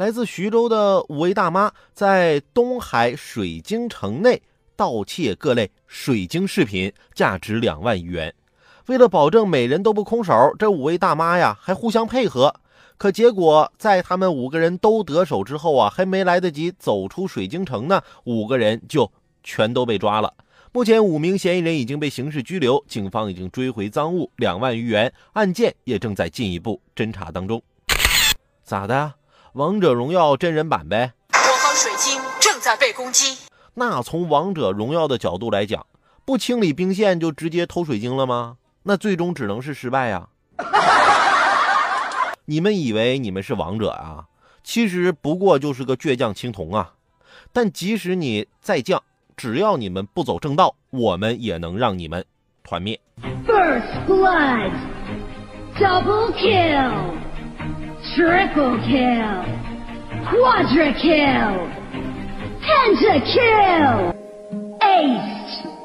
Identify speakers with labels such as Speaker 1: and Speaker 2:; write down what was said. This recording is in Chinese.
Speaker 1: 来自徐州的五位大妈在东海水晶城内盗窃各类水晶饰品，价值两万余元。为了保证每人都不空手，这五位大妈呀还互相配合。可结果在他们五个人都得手之后啊，还没来得及走出水晶城呢，五个人就全都被抓了。目前五名嫌疑人已经被刑事拘留，警方已经追回赃物两万余元，案件也正在进一步侦查当中。咋的？王者荣耀真人版呗？
Speaker 2: 我方水晶正在被攻击。
Speaker 1: 那从王者荣耀的角度来讲，不清理兵线就直接偷水晶了吗？那最终只能是失败呀！你们以为你们是王者啊？其实不过就是个倔强青铜啊！但即使你再犟，只要你们不走正道，我们也能让你们团灭。
Speaker 3: First blood，double kill。Triple kill! Quadra kill! Pentakill! Ace!